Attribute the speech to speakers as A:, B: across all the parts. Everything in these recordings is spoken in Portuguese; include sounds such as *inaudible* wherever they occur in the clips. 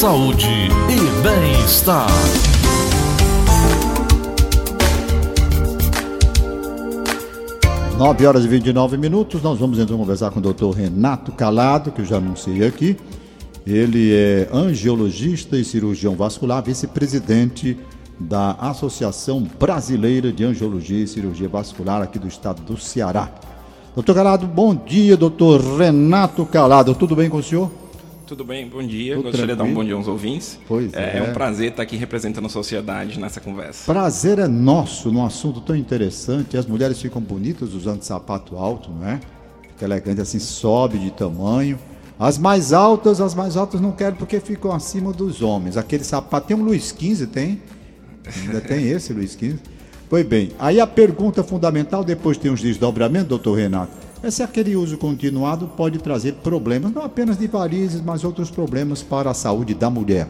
A: saúde e bem-estar.
B: Nove horas e 29 minutos, nós vamos então conversar com o doutor Renato Calado, que eu já anunciei aqui. Ele é angiologista e cirurgião vascular, vice-presidente da Associação Brasileira de Angiologia e Cirurgia Vascular aqui do estado do Ceará. Doutor Calado, bom dia, doutor Renato Calado. Tudo bem com o senhor?
C: Tudo bem, bom dia. Tudo Gostaria tranquilo? de dar um bom dia aos ouvintes.
B: Pois é.
C: É um prazer estar aqui representando a sociedade nessa conversa.
B: Prazer é nosso num assunto tão interessante. As mulheres ficam bonitas usando sapato alto, não é? Fica elegante assim, sobe de tamanho. As mais altas, as mais altas não querem porque ficam acima dos homens. Aquele sapato, tem um Luiz XV, tem? Ainda *laughs* tem esse Luiz XV. Pois bem, aí a pergunta fundamental, depois tem os desdobramentos, doutor Renato é se aquele uso continuado pode trazer problemas, não apenas de varizes, mas outros problemas para a saúde da mulher.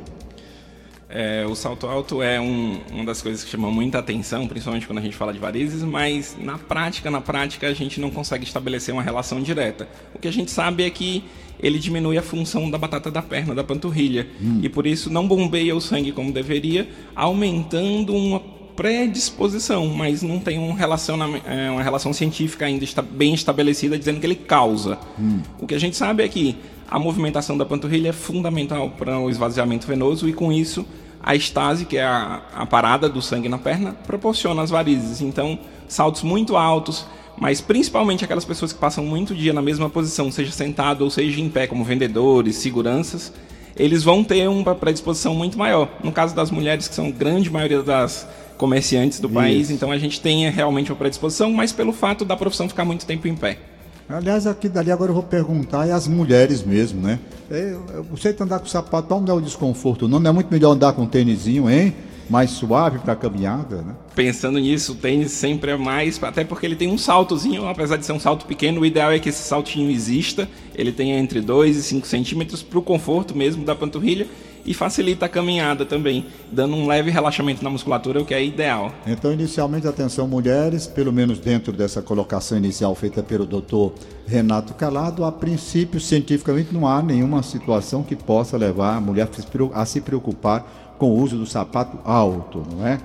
C: É, o salto alto é um, uma das coisas que chama muita atenção, principalmente quando a gente fala de varizes, mas na prática, na prática, a gente não consegue estabelecer uma relação direta. O que a gente sabe é que ele diminui a função da batata da perna, da panturrilha, hum. e por isso não bombeia o sangue como deveria, aumentando uma predisposição, mas não tem um é, uma relação científica ainda está bem estabelecida dizendo que ele causa. Hum. O que a gente sabe é que a movimentação da panturrilha é fundamental para o esvaziamento venoso e com isso a estase, que é a, a parada do sangue na perna, proporciona as varizes. Então, saltos muito altos, mas principalmente aquelas pessoas que passam muito dia na mesma posição, seja sentado ou seja em pé, como vendedores, seguranças, eles vão ter uma predisposição muito maior. No caso das mulheres, que são grande maioria das comerciantes do Isso. país, então a gente tem realmente uma predisposição, mas pelo fato da profissão ficar muito tempo em pé.
B: Aliás, aqui dali agora eu vou perguntar, e as mulheres mesmo, né? É, você andar com sapato, não é o desconforto, não? Não é muito melhor andar com um tênisinho, hein? Mais suave para caminhada, né?
C: Pensando nisso, o tênis sempre é mais, até porque ele tem um saltozinho, apesar de ser um salto pequeno, o ideal é que esse saltinho exista, ele tenha entre 2 e 5 centímetros para o conforto mesmo da panturrilha e facilita a caminhada também, dando um leve relaxamento na musculatura, o que é ideal.
B: Então, inicialmente, atenção mulheres, pelo menos dentro dessa colocação inicial feita pelo doutor Renato Calado, a princípio, cientificamente, não há nenhuma situação que possa levar a mulher a se preocupar com o uso do sapato alto, não é?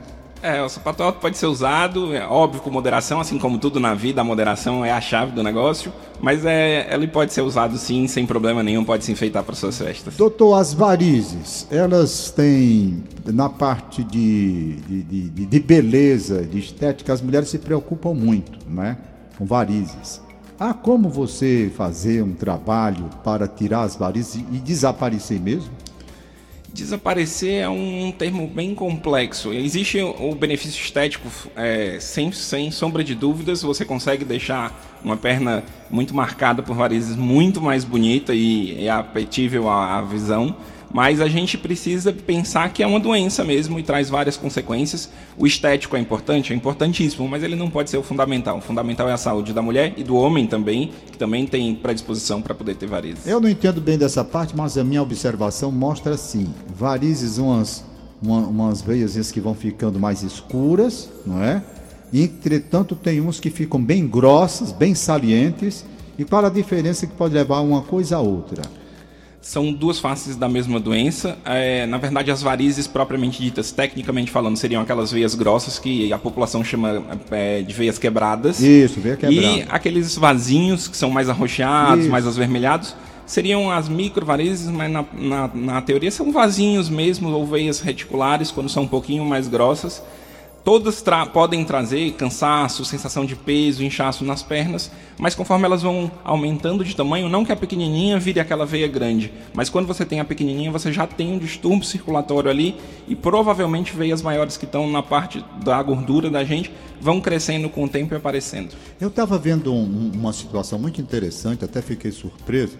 C: É, o sapato alto pode ser usado, é óbvio, com moderação, assim como tudo na vida, a moderação é a chave do negócio, mas é, ele pode ser usado sim, sem problema nenhum, pode se enfeitar para suas festas.
B: Doutor, as varizes, elas têm, na parte de, de, de, de beleza, de estética, as mulheres se preocupam muito, né, com varizes. Há como você fazer um trabalho para tirar as varizes e desaparecer mesmo?
C: Desaparecer é um termo bem complexo. Existe o benefício estético, é, sem, sem sombra de dúvidas, você consegue deixar uma perna muito marcada por varizes muito mais bonita e é apetível à, à visão mas a gente precisa pensar que é uma doença mesmo e traz várias consequências. O estético é importante, é importantíssimo, mas ele não pode ser o fundamental. O fundamental é a saúde da mulher e do homem também, que também tem predisposição para poder ter varizes.
B: Eu não entendo bem dessa parte, mas a minha observação mostra assim: varizes, umas, uma, umas veias que vão ficando mais escuras, não é? Entretanto, tem uns que ficam bem grossas, bem salientes. E qual a diferença que pode levar uma coisa a outra?
C: São duas faces da mesma doença. É, na verdade, as varizes propriamente ditas, tecnicamente falando, seriam aquelas veias grossas que a população chama é, de veias quebradas.
B: Isso, veia quebrada.
C: E aqueles vasinhos que são mais arroxeados, Isso. mais avermelhados, seriam as microvarizes, mas na, na, na teoria são vasinhos mesmo, ou veias reticulares, quando são um pouquinho mais grossas. Todas tra podem trazer cansaço, sensação de peso, inchaço nas pernas, mas conforme elas vão aumentando de tamanho, não que a pequenininha vire aquela veia grande, mas quando você tem a pequenininha, você já tem um distúrbio circulatório ali e provavelmente veias maiores que estão na parte da gordura da gente vão crescendo com o tempo e aparecendo.
B: Eu estava vendo um, uma situação muito interessante, até fiquei surpreso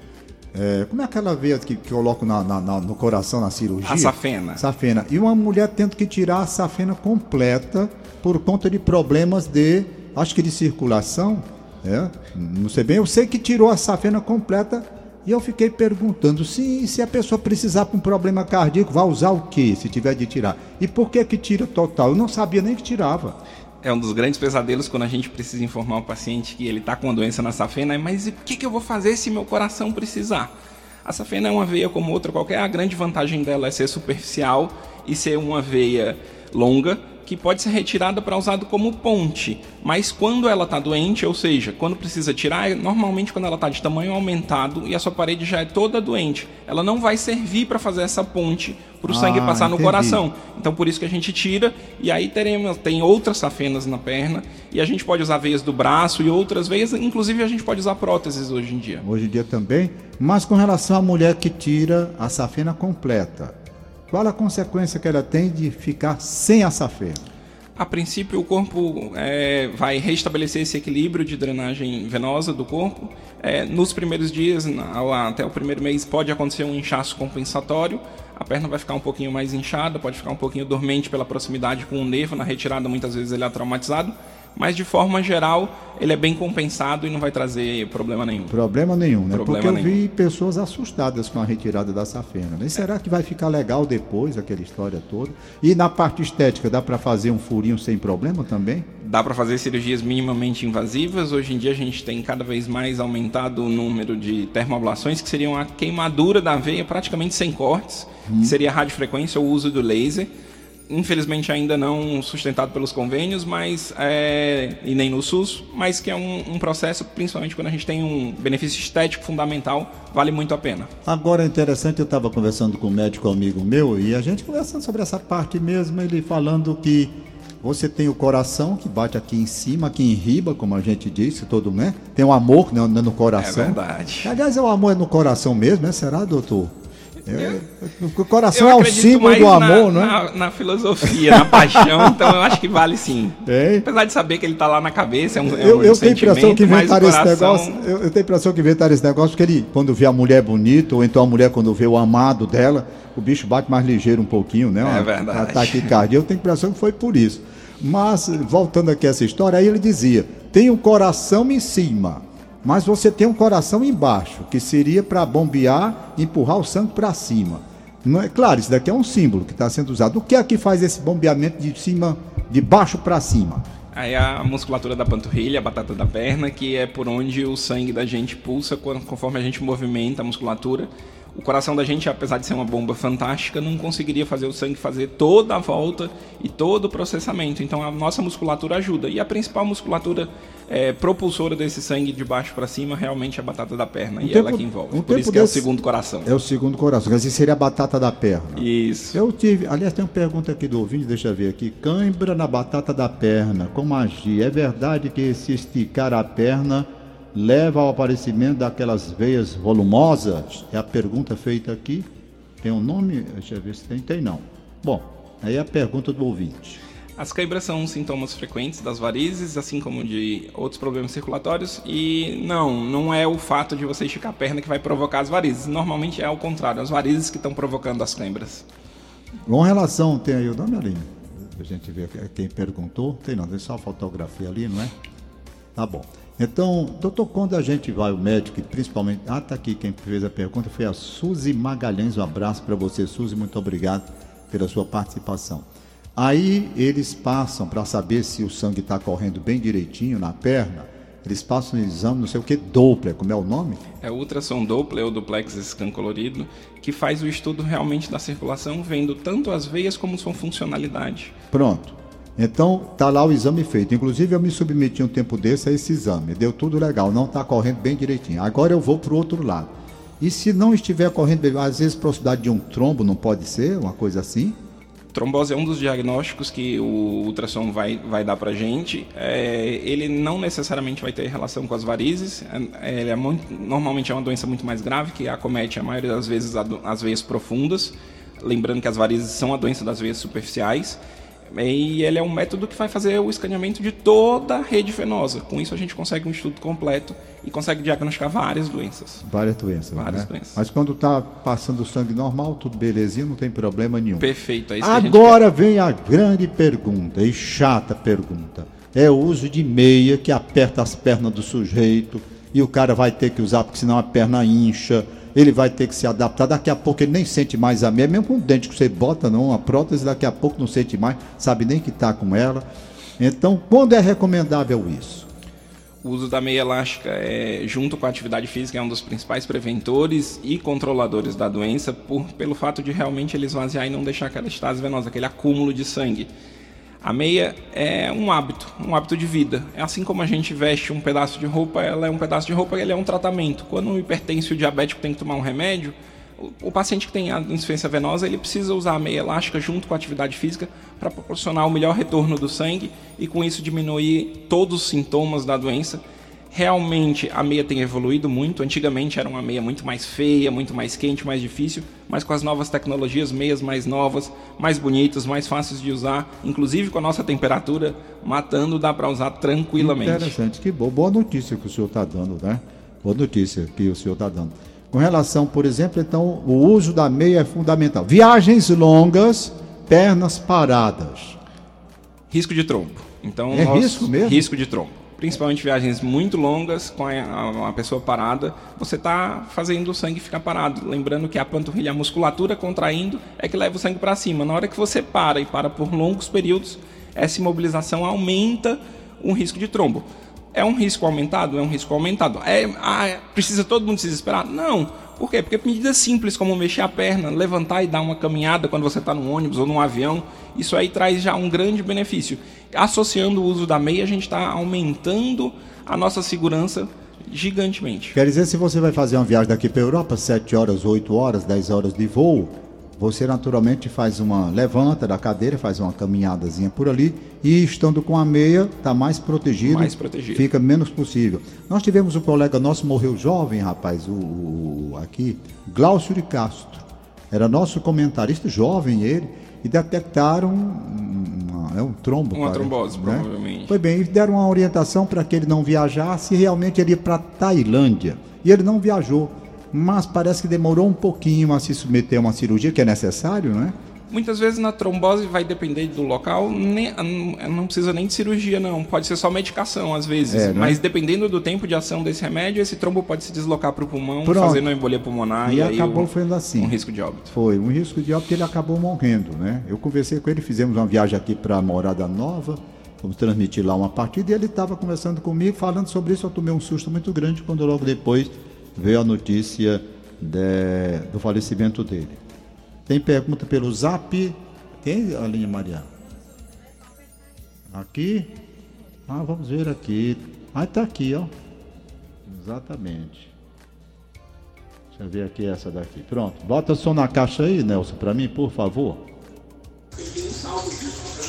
B: é, como é aquela veia que, que coloco na, na, na, no coração na cirurgia? A
C: safena.
B: Safena. E uma mulher tendo que tirar a safena completa por conta de problemas de, acho que de circulação. É, não sei bem, eu sei que tirou a safena completa e eu fiquei perguntando se, se a pessoa precisar para um problema cardíaco, vai usar o que se tiver de tirar? E por que que tira total? Eu não sabia nem que tirava
C: é um dos grandes pesadelos quando a gente precisa informar o paciente que ele está com uma doença na safena, mas o que, que eu vou fazer se meu coração precisar? A safena é uma veia como outra qualquer, a grande vantagem dela é ser superficial e ser uma veia longa, que pode ser retirada para usado como ponte, mas quando ela está doente, ou seja, quando precisa tirar, é normalmente quando ela está de tamanho aumentado e a sua parede já é toda doente, ela não vai servir para fazer essa ponte para o ah, sangue passar entendi. no coração. Então por isso que a gente tira e aí teremos tem outras safenas na perna e a gente pode usar veias do braço e outras veias, inclusive a gente pode usar próteses hoje em dia.
B: Hoje em dia também, mas com relação à mulher que tira a safena completa, qual a consequência que ela tem de ficar sem a safena?
C: A princípio, o corpo é, vai restabelecer esse equilíbrio de drenagem venosa do corpo. É, nos primeiros dias, até o primeiro mês, pode acontecer um inchaço compensatório. A perna vai ficar um pouquinho mais inchada, pode ficar um pouquinho dormente pela proximidade com o nervo. Na retirada, muitas vezes ele é traumatizado mas de forma geral ele é bem compensado e não vai trazer problema nenhum.
B: Problema nenhum, né? Problema Porque eu nenhum. vi pessoas assustadas com a retirada da safena. Né? Será que vai ficar legal depois, aquela história toda? E na parte estética, dá para fazer um furinho sem problema também?
C: Dá para fazer cirurgias minimamente invasivas. Hoje em dia a gente tem cada vez mais aumentado o número de termoablações, que seriam a queimadura da veia praticamente sem cortes, hum. que seria a radiofrequência ou o uso do laser infelizmente ainda não sustentado pelos convênios, mas é, e nem no SUS, mas que é um, um, processo, principalmente quando a gente tem um benefício estético fundamental, vale muito a pena.
B: Agora é interessante, eu estava conversando com um médico amigo meu e a gente conversando sobre essa parte mesmo, ele falando que você tem o coração que bate aqui em cima, aqui em riba, como a gente disse, todo né? Tem o amor né, no coração. É
C: verdade.
B: Aliás, é o amor no coração mesmo, né? Será, doutor? É, o coração é o símbolo do amor,
C: na,
B: né?
C: Na, na, filosofia, na paixão, *laughs* então eu acho que vale sim. É. Apesar de saber que ele está lá na cabeça, é um,
B: é eu, eu tenho impressão que inventaram coração... esse negócio. Eu, eu tenho impressão que inventaram esse negócio porque ele, quando vê a mulher bonita, ou então a mulher quando vê o amado dela, o bicho bate mais ligeiro um pouquinho, né?
C: Uma, é verdade.
B: Ataque cardíaco. Eu tenho impressão que foi por isso. Mas, voltando aqui a essa história, aí ele dizia: tem um coração em cima mas você tem um coração embaixo, que seria para bombear, empurrar o sangue para cima. Não é claro, isso daqui é um símbolo que está sendo usado. O que é que faz esse bombeamento de cima, de baixo para cima?
C: Aí a musculatura da panturrilha, a batata da perna, que é por onde o sangue da gente pulsa conforme a gente movimenta a musculatura o coração da gente, apesar de ser uma bomba fantástica, não conseguiria fazer o sangue fazer toda a volta e todo o processamento. Então a nossa musculatura ajuda. E a principal musculatura é, propulsora desse sangue de baixo para cima realmente é a batata da perna. Um e tempo, ela que envolve. Um Por isso que desse... é o segundo coração.
B: É o segundo coração. Quer dizer, seria a batata da perna.
C: Isso.
B: Eu tive. Aliás, tem uma pergunta aqui do ouvinte, deixa eu ver aqui. Cãibra na batata da perna, como agir? É verdade que se esticar a perna leva ao aparecimento daquelas veias volumosas? É a pergunta feita aqui. Tem um nome? Deixa eu ver se tem. Tem não. Bom, aí é a pergunta do ouvinte.
C: As câimbras são sintomas frequentes das varizes, assim como de outros problemas circulatórios, e não, não é o fato de você esticar a perna que vai provocar as varizes. Normalmente é ao contrário, as varizes que estão provocando as câimbras.
B: Com relação, tem aí o nome ali? A gente vê quem perguntou. Tem não, tem só a fotografia ali, não é? Tá bom. Então, doutor, quando a gente vai ao médico, principalmente. Ah, tá aqui quem fez a pergunta foi a Suzy Magalhães. Um abraço para você, Suzy. Muito obrigado pela sua participação. Aí eles passam para saber se o sangue está correndo bem direitinho na perna. Eles passam um exame, não sei o que, Doppler, como é o nome?
C: É o ultrassom Doppler ou duplex scan colorido, que faz o estudo realmente da circulação, vendo tanto as veias como sua funcionalidade.
B: Pronto. Então, tá lá o exame feito. Inclusive, eu me submeti um tempo desse a esse exame. Deu tudo legal, não está correndo bem direitinho. Agora eu vou para o outro lado. E se não estiver correndo bem, às vezes proximidade de um trombo não pode ser, uma coisa assim?
C: Trombose é um dos diagnósticos que o ultrassom vai, vai dar para gente. É, ele não necessariamente vai ter relação com as varizes. É, ele é muito, normalmente é uma doença muito mais grave que acomete a maioria das vezes as veias profundas. Lembrando que as varizes são a doença das veias superficiais. E ele é um método que vai fazer o escaneamento de toda a rede venosa. Com isso a gente consegue um estudo completo e consegue diagnosticar várias doenças.
B: Várias doenças.
C: Várias
B: né?
C: doenças.
B: Mas quando está passando sangue normal, tudo belezinha, não tem problema nenhum.
C: Perfeito. É
B: Agora a vem a grande pergunta, e chata pergunta. É o uso de meia que aperta as pernas do sujeito e o cara vai ter que usar, porque senão a perna incha ele vai ter que se adaptar. Daqui a pouco ele nem sente mais a meia, mesmo com o dente que você bota, não, a prótese, daqui a pouco não sente mais, sabe nem que está com ela. Então, quando é recomendável isso?
C: O uso da meia elástica, é, junto com a atividade física, é um dos principais preventores e controladores da doença, por, pelo fato de realmente ele esvaziar e não deixar aquela estase venosa, aquele acúmulo de sangue. A meia é um hábito, um hábito de vida. É assim como a gente veste um pedaço de roupa, ela é um pedaço de roupa, ele é um tratamento. Quando um hipertenso diabético tem que tomar um remédio, o, paciente que tem a insuficiência venosa, ele precisa usar a meia elástica junto com a atividade física para proporcionar o melhor retorno do sangue e com isso diminuir todos os sintomas da doença Realmente a meia tem evoluído muito. Antigamente era uma meia muito mais feia, muito mais quente, mais difícil, mas com as novas tecnologias, meias mais novas, mais bonitas, mais fáceis de usar, inclusive com a nossa temperatura matando, dá para usar tranquilamente.
B: Interessante, que boa, boa notícia que o senhor está dando, né? Boa notícia que o senhor está dando. Com relação, por exemplo, então, o uso da meia é fundamental. Viagens longas, pernas paradas.
C: Risco de trombo. Então,
B: é nós, risco mesmo?
C: Risco de trombo principalmente viagens muito longas com a, pessoa parada, você está fazendo o sangue ficar parado. Lembrando que a panturrilha, a musculatura contraindo é que leva o sangue para cima. Na hora que você para e para por longos períodos, essa imobilização aumenta o risco de trombo. É um risco aumentado? É um risco aumentado. É, ah, precisa todo mundo se desesperar? Não por quê? Porque medidas simples como mexer a perna, levantar e dar uma caminhada quando você está no ônibus ou num avião, isso aí traz já um grande benefício. Associando o uso da meia, a gente está aumentando a nossa segurança gigantemente.
B: Quer dizer, se você vai fazer uma viagem daqui para a Europa, 7 horas, 8 horas, 10 horas de voo, você naturalmente faz uma levanta da cadeira, faz uma caminhadazinha por ali e estando com a meia está mais protegido,
C: mais protegido,
B: fica menos possível. Nós tivemos um colega nosso morreu jovem, rapaz, o, o aqui, Glaucio de Castro, era nosso comentarista jovem ele e detectaram uma, é um trombo,
C: uma trombose, né? provavelmente.
B: Foi bem, e deram uma orientação para que ele não viajasse, realmente ele ia para Tailândia e ele não viajou mas parece que demorou um pouquinho a se submeter a uma cirurgia, que é necessário, não é?
C: Muitas vezes na trombose vai depender do local, nem, não precisa nem de cirurgia, não. Pode ser só medicação, às vezes. É, é? Mas dependendo do tempo de ação desse remédio, esse trombo pode se deslocar para o pulmão, Pronto. fazendo uma embolia pulmonar.
B: E, e acabou o, assim.
C: Um risco de óbito.
B: Foi, um risco de óbito ele acabou morrendo, né? Eu conversei com ele, fizemos uma viagem aqui para Morada Nova, vamos transmitir lá uma partida, e ele estava conversando comigo, falando sobre isso. Eu tomei um susto muito grande quando logo depois veio a notícia de, do falecimento dele. Tem pergunta pelo zap? Tem a linha Mariana? Aqui? Ah, vamos ver aqui. Ah, tá aqui, ó. Exatamente. Deixa eu ver aqui essa daqui. Pronto. Bota o som na caixa aí, Nelson, para mim, por favor.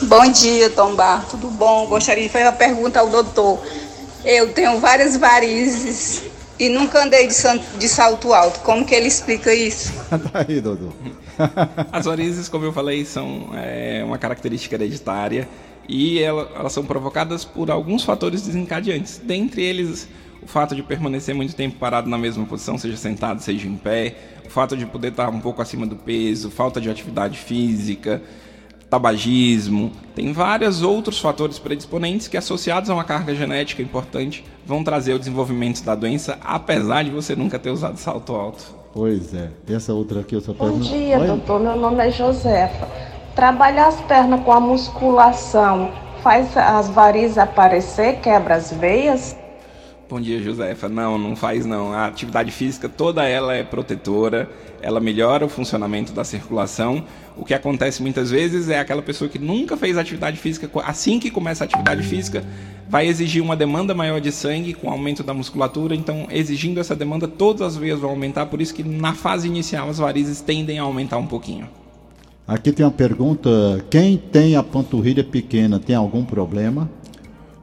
D: Bom dia, Tom Bar. Tudo bom? Gostaria de fazer uma pergunta ao doutor. Eu tenho várias varizes e nunca andei de, de salto alto. Como que ele explica isso? *laughs*
B: tá aí, Dodô.
C: As varizes, como eu falei, são é, uma característica hereditária e ela, elas são provocadas por alguns fatores desencadeantes. Dentre eles, o fato de permanecer muito tempo parado na mesma posição, seja sentado, seja em pé, o fato de poder estar um pouco acima do peso, falta de atividade física, tabagismo, tem vários outros fatores predisponentes que, associados a uma carga genética importante, vão trazer o desenvolvimento da doença, apesar de você nunca ter usado salto alto.
B: Pois é. E essa outra aqui eu só
E: Bom dia, Oi? doutor. Meu nome é Josefa. Trabalhar as pernas com a musculação faz as varizes aparecer, quebra as veias?
C: Bom dia, Josefa. Não, não faz não. A atividade física toda ela é protetora, ela melhora o funcionamento da circulação. O que acontece muitas vezes é aquela pessoa que nunca fez atividade física, assim que começa a atividade física, vai exigir uma demanda maior de sangue com aumento da musculatura. Então, exigindo essa demanda, todas as veias vão aumentar. Por isso que na fase inicial as varizes tendem a aumentar um pouquinho.
B: Aqui tem uma pergunta: quem tem a panturrilha pequena tem algum problema?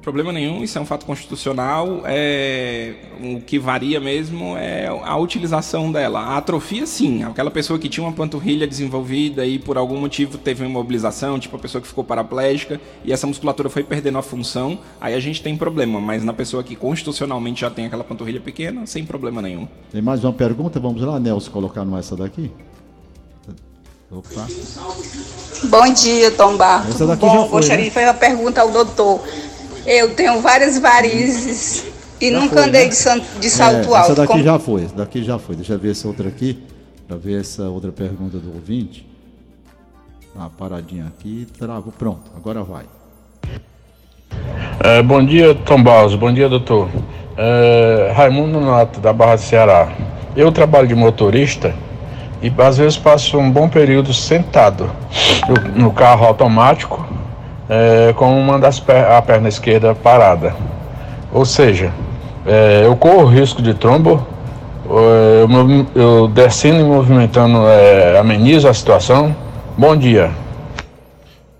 C: Problema nenhum, isso é um fato constitucional. É, o que varia mesmo é a utilização dela. A atrofia, sim. Aquela pessoa que tinha uma panturrilha desenvolvida e por algum motivo teve uma imobilização, tipo a pessoa que ficou paraplégica e essa musculatura foi perdendo a função, aí a gente tem problema. Mas na pessoa que constitucionalmente já tem aquela panturrilha pequena, sem problema nenhum.
B: Tem mais uma pergunta? Vamos lá, Nelson, colocar essa daqui.
D: Opa. Bom dia, Tom Barro. Essa daqui Bom, já foi, gostaria né? fazer uma pergunta ao doutor. Eu tenho várias varizes e já nunca foi, andei né? de, de, salto
B: é,
D: alto.
B: Essa daqui Como... já foi, essa daqui já foi. Deixa eu ver essa outra aqui, para ver essa outra pergunta do ouvinte. Uma paradinha aqui, travou. Pronto, agora vai.
F: É, bom dia, Tom Barros. Bom dia, doutor. É, Raimundo Nato, da Barra do Ceará. Eu trabalho de motorista e às vezes passo um bom período sentado no carro automático é, com uma das per a perna esquerda parada. Ou seja, é, eu corro risco de trombo, eu, eu descendo e movimentando é, amenizo a situação. Bom dia.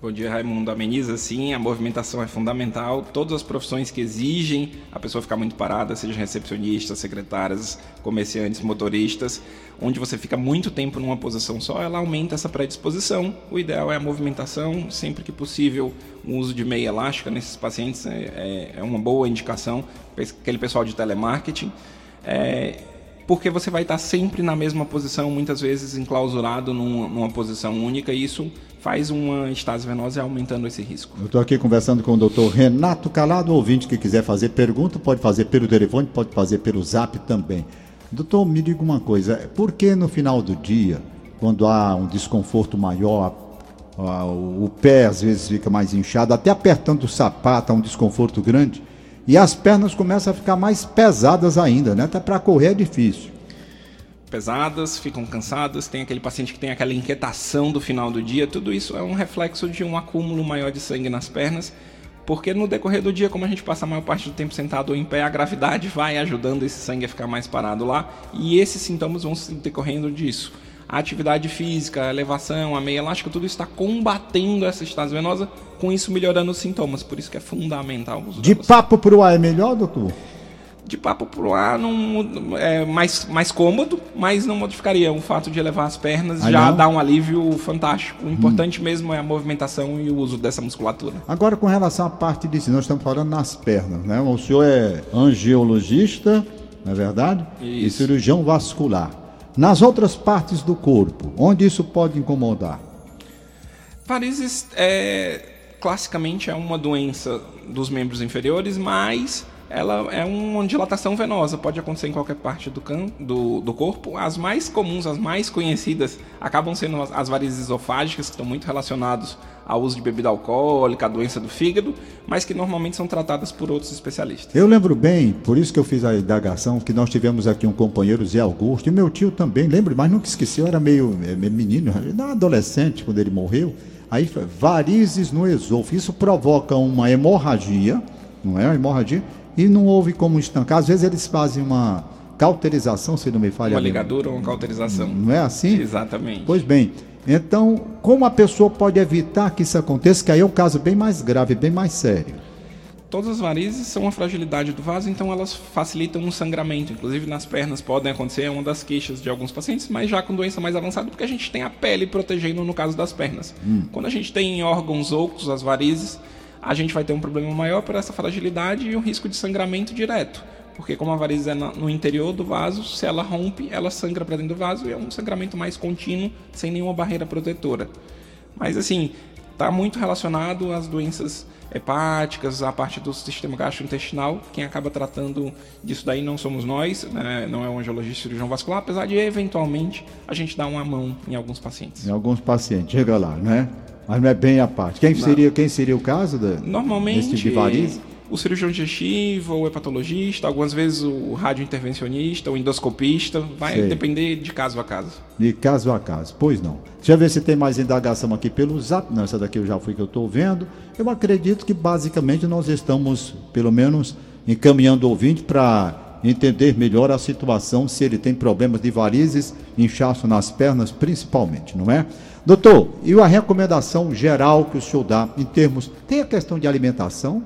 C: Bom dia, Raimundo. Ameniza, sim, a movimentação é fundamental. Todas as profissões que exigem a pessoa ficar muito parada, sejam recepcionistas, secretárias, comerciantes, motoristas, onde você fica muito tempo numa posição só, ela aumenta essa predisposição. O ideal é a movimentação, sempre que possível, o uso de meia elástica nesses pacientes é, é uma boa indicação. Aquele pessoal de telemarketing. É, porque você vai estar sempre na mesma posição, muitas vezes enclausurado numa, numa posição única, e isso faz uma estase venosa aumentando esse risco.
B: Eu estou aqui conversando com o doutor Renato Calado, ouvinte que quiser fazer pergunta, pode fazer pelo telefone, pode fazer pelo zap também. Doutor, me diga uma coisa, por que no final do dia, quando há um desconforto maior, o pé às vezes fica mais inchado, até apertando o sapato, há um desconforto grande, e as pernas começam a ficar mais pesadas ainda, né? Até para correr é difícil.
C: Pesadas, ficam cansadas, tem aquele paciente que tem aquela inquietação do final do dia, tudo isso é um reflexo de um acúmulo maior de sangue nas pernas, porque no decorrer do dia, como a gente passa a maior parte do tempo sentado ou em pé, a gravidade vai ajudando esse sangue a ficar mais parado lá, e esses sintomas vão se decorrendo disso a atividade física, a elevação, a meia elástica, tudo está combatendo essa estase venosa, com isso melhorando os sintomas. Por isso que é fundamental
B: o uso De papo para o ar é melhor, doutor?
C: De papo para o ar não, é mais, mais cômodo, mas não modificaria. O fato de elevar as pernas ah, já não? dá um alívio fantástico. O importante hum. mesmo é a movimentação e o uso dessa musculatura.
B: Agora, com relação à parte disso, nós estamos falando nas pernas, né? O senhor é angiologista, não é verdade? Isso. E cirurgião vascular. Nas outras partes do corpo, onde isso pode incomodar?
C: Varizes é, classicamente é uma doença dos membros inferiores, mas ela é uma dilatação venosa, pode acontecer em qualquer parte do, can, do, do corpo. As mais comuns, as mais conhecidas, acabam sendo as, as varizes esofágicas, que estão muito relacionados ao uso de bebida alcoólica, a doença do fígado, mas que normalmente são tratadas por outros especialistas.
B: Eu lembro bem, por isso que eu fiz a indagação, que nós tivemos aqui um companheiro, Zé Augusto, e meu tio também, lembro, mas nunca esqueci, eu era meio, meio menino, adolescente quando ele morreu. Aí, varizes no esôfago, isso provoca uma hemorragia, não é? Uma hemorragia, e não houve como estancar. Às vezes eles fazem uma cauterização, se não me falha.
C: Uma ligadura ou uma cauterização.
B: Não é assim?
C: Exatamente.
B: Pois bem, então, como a pessoa pode evitar que isso aconteça? Que aí é um caso bem mais grave, bem mais sério.
C: Todas as varizes são uma fragilidade do vaso, então elas facilitam o sangramento. Inclusive nas pernas podem acontecer, é uma das queixas de alguns pacientes, mas já com doença mais avançada, porque a gente tem a pele protegendo no caso das pernas. Hum. Quando a gente tem órgãos ocos, as varizes, a gente vai ter um problema maior por essa fragilidade e o risco de sangramento direto. Porque como a variz é no interior do vaso, se ela rompe, ela sangra para dentro do vaso e é um sangramento mais contínuo, sem nenhuma barreira protetora. Mas assim, está muito relacionado às doenças hepáticas, à parte do sistema gastrointestinal. Quem acaba tratando disso daí não somos nós, né? não é um angiologista cirurgião vascular, apesar de eventualmente a gente dar uma mão em alguns pacientes.
B: Em alguns pacientes, chega lá, né? Mas não é bem a parte. Quem, seria, quem seria o caso da,
C: Normalmente, desse tipo de variz? O cirurgião digestivo, o hepatologista, algumas vezes o radiointervencionista, o endoscopista, vai Sei. depender de caso a caso.
B: De caso a caso, pois não. Deixa eu ver se tem mais indagação aqui pelo zap. Não, essa daqui eu já fui que eu estou vendo. Eu acredito que basicamente nós estamos, pelo menos, encaminhando o ouvinte para entender melhor a situação, se ele tem problemas de varizes, inchaço nas pernas, principalmente, não é? Doutor, e a recomendação geral que o senhor dá em termos. Tem a questão de alimentação?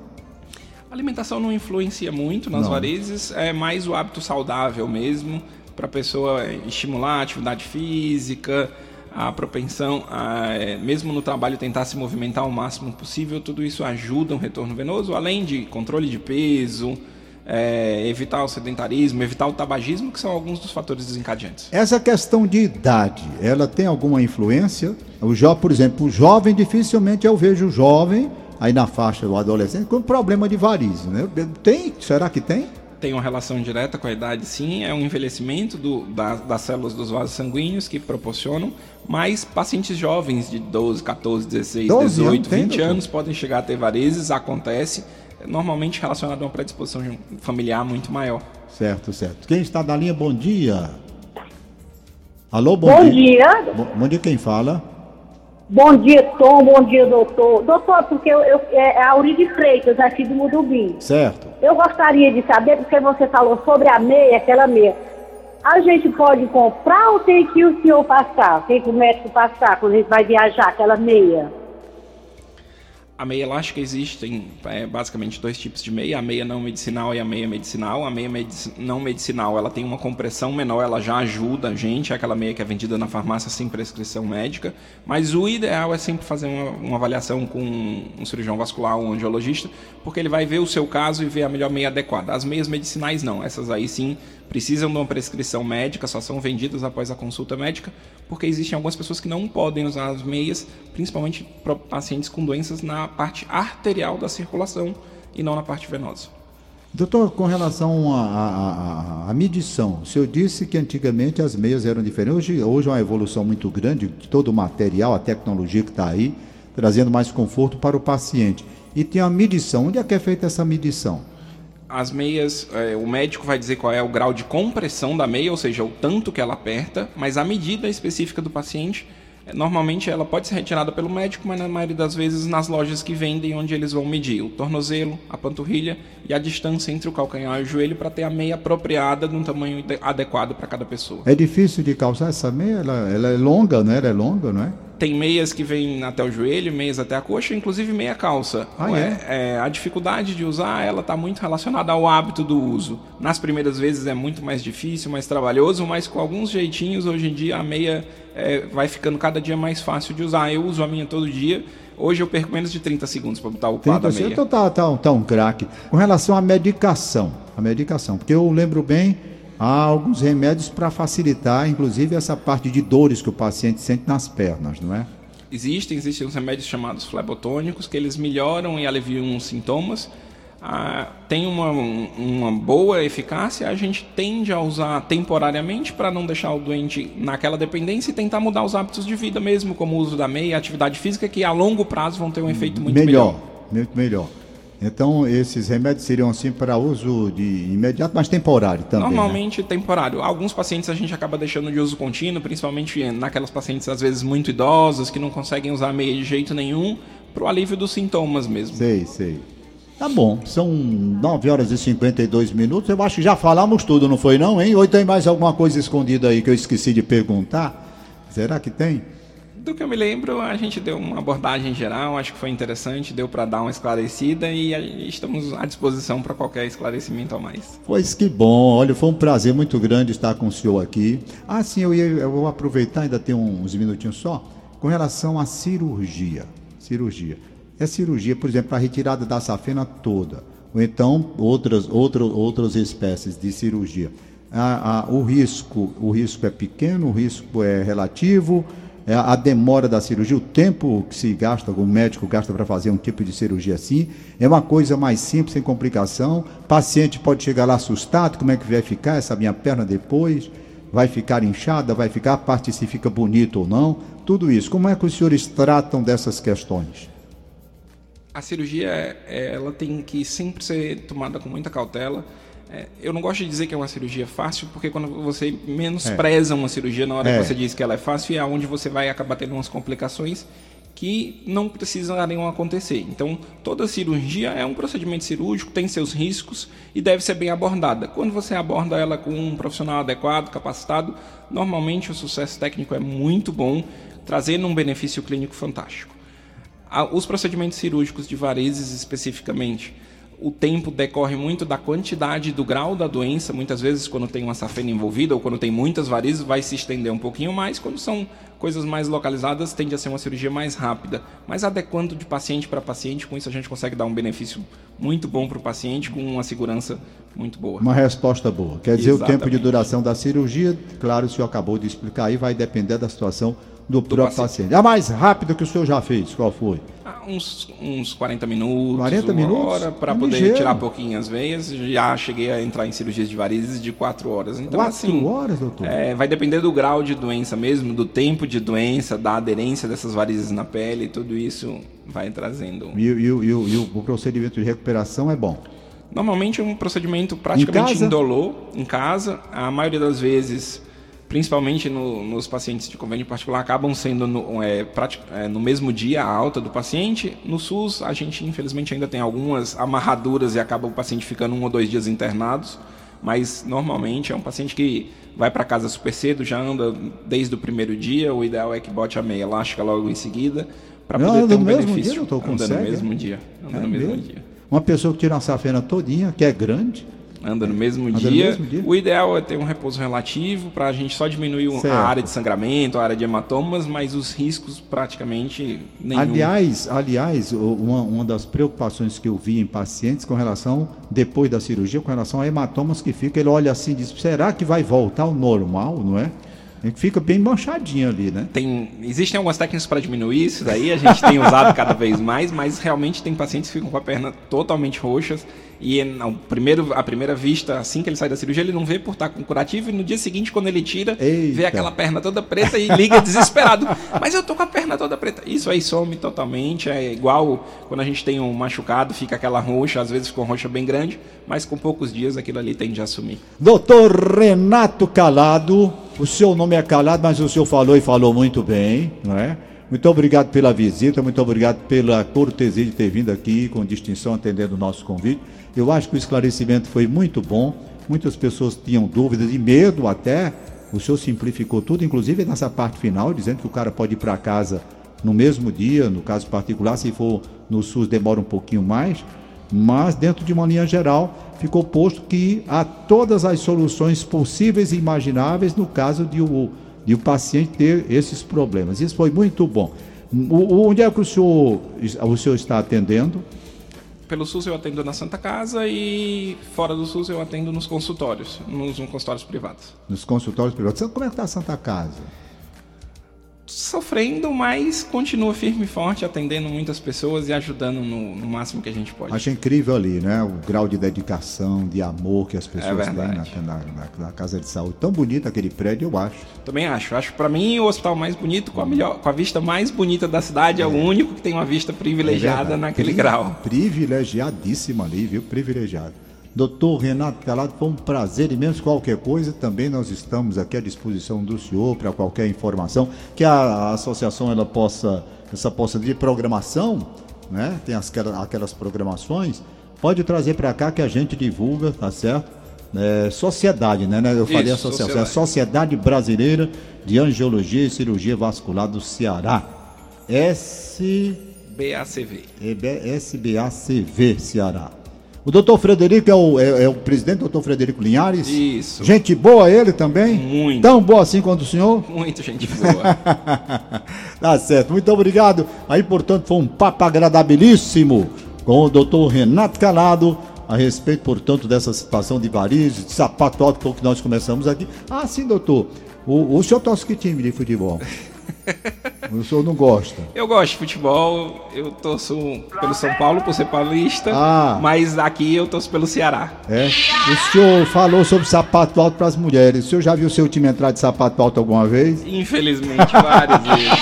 C: A alimentação não influencia muito nas não. varizes, é mais o hábito saudável mesmo, para a pessoa estimular a atividade física, a propensão, a, é, mesmo no trabalho, tentar se movimentar o máximo possível, tudo isso ajuda um retorno venoso, além de controle de peso, é, evitar o sedentarismo, evitar o tabagismo, que são alguns dos fatores desencadeantes.
B: Essa questão de idade, ela tem alguma influência? O jo, por exemplo, o jovem, dificilmente eu vejo o jovem aí na faixa do adolescente com problema de varizes, né? Tem? Será que tem?
C: Tem uma relação direta com a idade, sim. É um envelhecimento do, da, das células dos vasos sanguíneos que proporcionam, mas pacientes jovens de 12, 14, 16, 12 18, anos, 20 anos podem chegar a ter varizes, acontece. normalmente relacionado a uma predisposição familiar muito maior.
B: Certo, certo. Quem está na linha, bom dia. Alô, bom,
G: bom
B: dia.
G: dia.
B: Bom, bom dia, quem fala?
G: Bom dia, Tom. Bom dia, doutor. Doutor, porque eu, eu é, é a Uri de Freitas, aqui do Mudubim.
B: Certo.
G: Eu gostaria de saber, porque você falou sobre a meia, aquela meia. A gente pode comprar ou tem que o senhor passar? Tem que o médico passar quando a gente vai viajar, aquela meia?
C: A meia elástica existem é, basicamente dois tipos de meia, a meia não medicinal e a meia medicinal. A meia medici não medicinal ela tem uma compressão menor, ela já ajuda a gente, é aquela meia que é vendida na farmácia sem prescrição médica. Mas o ideal é sempre fazer uma, uma avaliação com um cirurgião vascular ou um angiologista, porque ele vai ver o seu caso e ver a melhor meia adequada. As meias medicinais não, essas aí sim precisam de uma prescrição médica, só são vendidas após a consulta médica, porque existem algumas pessoas que não podem usar as meias, principalmente para pacientes com doenças na parte arterial da circulação e não na parte venosa.
B: Doutor, com relação à medição, o senhor disse que antigamente as meias eram diferentes. Hoje, hoje é uma evolução muito grande de todo o material, a tecnologia que está aí, trazendo mais conforto para o paciente. E tem a medição. Onde é que é feita essa medição?
C: As meias, é, o médico vai dizer qual é o grau de compressão da meia, ou seja, o tanto que ela aperta, mas a medida específica do paciente, é, normalmente ela pode ser retirada pelo médico, mas na maioria das vezes nas lojas que vendem, onde eles vão medir o tornozelo, a panturrilha e a distância entre o calcanhar e o joelho para ter a meia apropriada de um tamanho adequado para cada pessoa.
B: É difícil de calçar essa meia? Ela, ela é longa, né? Ela é longa, não é?
C: Tem meias que vêm até o joelho, meias até a coxa, inclusive meia calça.
B: Ah, é?
C: é? a dificuldade de usar, ela está muito relacionada ao hábito do uso. Nas primeiras vezes é muito mais difícil, mais trabalhoso, mas com alguns jeitinhos, hoje em dia a meia é, vai ficando cada dia mais fácil de usar. Eu uso a minha todo dia. Hoje eu perco menos de 30 segundos para botar o pá da meia.
B: Então tá, tá, tá um craque. Com relação à medicação, a medicação, porque eu lembro bem há alguns remédios para facilitar, inclusive, essa parte de dores que o paciente sente nas pernas, não é?
C: Existem, existem os remédios chamados flebotônicos, que eles melhoram e aliviam os sintomas. Ah, tem uma, uma boa eficácia, a gente tende a usar temporariamente para não deixar o doente naquela dependência e tentar mudar os hábitos de vida mesmo, como o uso da meia, atividade física, que a longo prazo vão ter um efeito muito melhor.
B: Melhor, muito melhor. Então, esses remédios seriam assim para uso de imediato, mas temporário também.
C: Né? Normalmente né? temporário. Alguns pacientes a gente acaba deixando de uso contínuo, principalmente naquelas pacientes às vezes muito idosas que não conseguem usar meia de jeito nenhum, para o alívio dos sintomas mesmo.
B: Sei, sei. Tá bom, são 9 horas e 52 minutos. Eu acho que já falamos tudo, não foi não, hein? Ou tem mais alguma coisa escondida aí que eu esqueci de perguntar? Será que tem?
C: Do que eu me lembro, a gente deu uma abordagem geral, acho que foi interessante, deu para dar uma esclarecida e estamos à disposição para qualquer esclarecimento a mais.
B: Pois que bom, olha, foi um prazer muito grande estar com o senhor aqui. Ah, sim, eu, ia, eu vou aproveitar, ainda tem uns minutinhos só, com relação à cirurgia. Cirurgia. É cirurgia, por exemplo, a retirada da safena toda, ou então outras, outras, outras espécies de cirurgia. Ah, ah, o risco, o risco é pequeno, o risco é relativo a demora da cirurgia, o tempo que se gasta, o médico gasta para fazer um tipo de cirurgia assim, é uma coisa mais simples, sem complicação. O paciente pode chegar lá assustado, como é que vai ficar essa minha perna depois? Vai ficar inchada, vai ficar, a parte se fica bonito ou não? Tudo isso. Como é que os senhores tratam dessas questões?
C: A cirurgia, é, ela tem que sempre ser tomada com muita cautela é, eu não gosto de dizer que é uma cirurgia fácil, porque quando você menospreza é. uma cirurgia na hora é. que você diz que ela é fácil, é onde você vai acabar tendo umas complicações que não precisariam acontecer. Então, toda cirurgia é um procedimento cirúrgico, tem seus riscos e deve ser bem abordada. Quando você aborda ela com um profissional adequado, capacitado, normalmente o sucesso técnico é muito bom, trazendo um benefício clínico fantástico. Os procedimentos cirúrgicos de varizes especificamente, o tempo decorre muito da quantidade do grau da doença. Muitas vezes, quando tem uma safena envolvida ou quando tem muitas varizes, vai se estender um pouquinho mais. Quando são coisas mais localizadas, tende a ser uma cirurgia mais rápida, mas adequando de paciente para paciente. Com isso, a gente consegue dar um benefício muito bom para o paciente, com uma segurança muito boa.
B: Uma resposta boa. Quer dizer, Exatamente. o tempo de duração da cirurgia, claro, o senhor acabou de explicar aí, vai depender da situação do, do próprio paciente. paciente. A mais rápida que o senhor já fez, qual foi?
C: Ah, Uns, uns 40 minutos,
B: 40 minutos?
C: hora, para poder ligeiro. tirar um pouquinho as veias. Já cheguei a entrar em cirurgias de varizes de 4 horas. Então, 4 assim,
B: horas, doutor?
C: É, vai depender do grau de doença mesmo, do tempo de doença, da aderência dessas varizes na pele, tudo isso vai trazendo.
B: E, e, e, e o procedimento de recuperação é bom?
C: Normalmente é um procedimento praticamente em indolor, em casa. A maioria das vezes principalmente no, nos pacientes de convênio particular, acabam sendo no, é, é, no, mesmo dia a alta do paciente. No SUS, a gente infelizmente ainda tem algumas amarraduras e acaba o paciente ficando um ou dois dias internados, mas normalmente é um paciente que vai para casa super cedo, já anda desde o primeiro dia. O ideal é que bote a meia elástica logo em seguida para poder ter um benefício.
B: Dia, anda
C: no mesmo dia. Anda
B: é
C: no mesmo dia.
B: Uma pessoa que tira uma safena todinha, que é grande,
C: anda no mesmo, anda dia. No mesmo dia. O ideal é ter um repouso relativo para a gente só diminuir certo. a área de sangramento, a área de hematomas, mas os riscos praticamente nenhum.
B: Aliás, aliás, uma, uma das preocupações que eu vi em pacientes com relação depois da cirurgia, com relação a hematomas que fica, ele olha assim e diz: será que vai voltar ao normal, não é? Fica bem manchadinho ali, né?
C: Tem, existem algumas técnicas para diminuir isso daí, a gente tem usado cada vez mais, mas realmente tem pacientes que ficam com a perna totalmente roxas e no primeiro, a primeira vista, assim que ele sai da cirurgia, ele não vê por estar com curativo e no dia seguinte, quando ele tira, Eita. vê aquela perna toda preta e liga desesperado. *laughs* Mas eu tô com a perna toda preta. Isso aí some totalmente, é igual quando a gente tem um machucado, fica aquela roxa, às vezes com roxa bem grande, mas com poucos dias aquilo ali tende a sumir.
B: Doutor Renato Calado, o seu nome é Calado, mas o senhor falou e falou muito bem, não é? Muito obrigado pela visita, muito obrigado pela cortesia de ter vindo aqui com distinção atendendo o nosso convite. Eu acho que o esclarecimento foi muito bom. Muitas pessoas tinham dúvidas e medo até. O senhor simplificou tudo, inclusive nessa parte final, dizendo que o cara pode ir para casa no mesmo dia, no caso particular, se for no SUS demora um pouquinho mais, mas dentro de uma linha geral ficou posto que há todas as soluções possíveis e imagináveis no caso de o, de o paciente ter esses problemas. Isso foi muito bom. O, onde é que o senhor, o senhor está atendendo?
C: pelo SUS eu atendo na Santa Casa e fora do SUS eu atendo nos consultórios, nos, nos consultórios privados.
B: Nos consultórios privados. Como é que está a Santa Casa?
C: Sofrendo, mas continua firme e forte, atendendo muitas pessoas e ajudando no, no, máximo que a gente pode.
B: Acho incrível ali, né? O grau de dedicação, de amor que as pessoas é têm na, na, na, casa de saúde. Tão bonito aquele prédio, eu acho.
C: Também acho. Acho para mim o hospital mais bonito, com a, melhor, com a vista mais bonita da cidade, é, é o único que tem uma vista privilegiada é naquele Pri grau.
B: Privilegiadíssima ali, viu? Privilegiado. Doutor Renato Calado, foi um prazer imenso. Qualquer coisa, também nós estamos aqui à disposição do senhor para qualquer informação que a, a, associação ela possa, essa possa de programação, né? Tem as, aquelas programações, pode trazer para cá que a gente divulga, tá certo? É, sociedade, né? Eu falei Isso, associação, sociedade. é a Sociedade Brasileira de Angiologia e Cirurgia Vascular do Ceará. S
C: BACV.
B: SBACV Ceará. O doutor Frederico é o, é, é o presidente, doutor Frederico Linhares?
C: Isso.
B: Gente boa ele também?
C: Muito.
B: Tão boa assim quanto o senhor?
C: Muito gente boa. *laughs*
B: tá certo, muito obrigado. Aí, portanto, foi um papo agradabilíssimo com o doutor Renato Calado a respeito, portanto, dessa situação de varizes, de sapato alto que nós começamos aqui. Ah, sim, doutor. O, o senhor torce que time de futebol? *laughs* *laughs* O senhor não gosta?
C: Eu gosto de futebol, eu torço pelo São Paulo por ser paulista, ah. mas aqui eu torço pelo Ceará.
B: É. O senhor falou sobre sapato alto para as mulheres. O senhor já viu seu time entrar de sapato alto alguma vez?
C: Infelizmente, várias *laughs* vezes.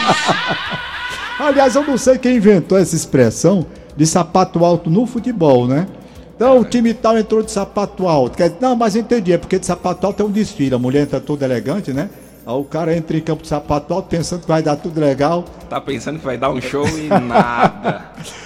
B: Aliás, eu não sei quem inventou essa expressão de sapato alto no futebol, né? Então o time tal entrou de sapato alto. Não, mas entendi, é porque de sapato alto é um desfile. A mulher entra toda elegante, né? O cara entra em campo de sapato pensando que vai dar tudo legal.
C: Tá pensando que vai dar um show e nada. *laughs*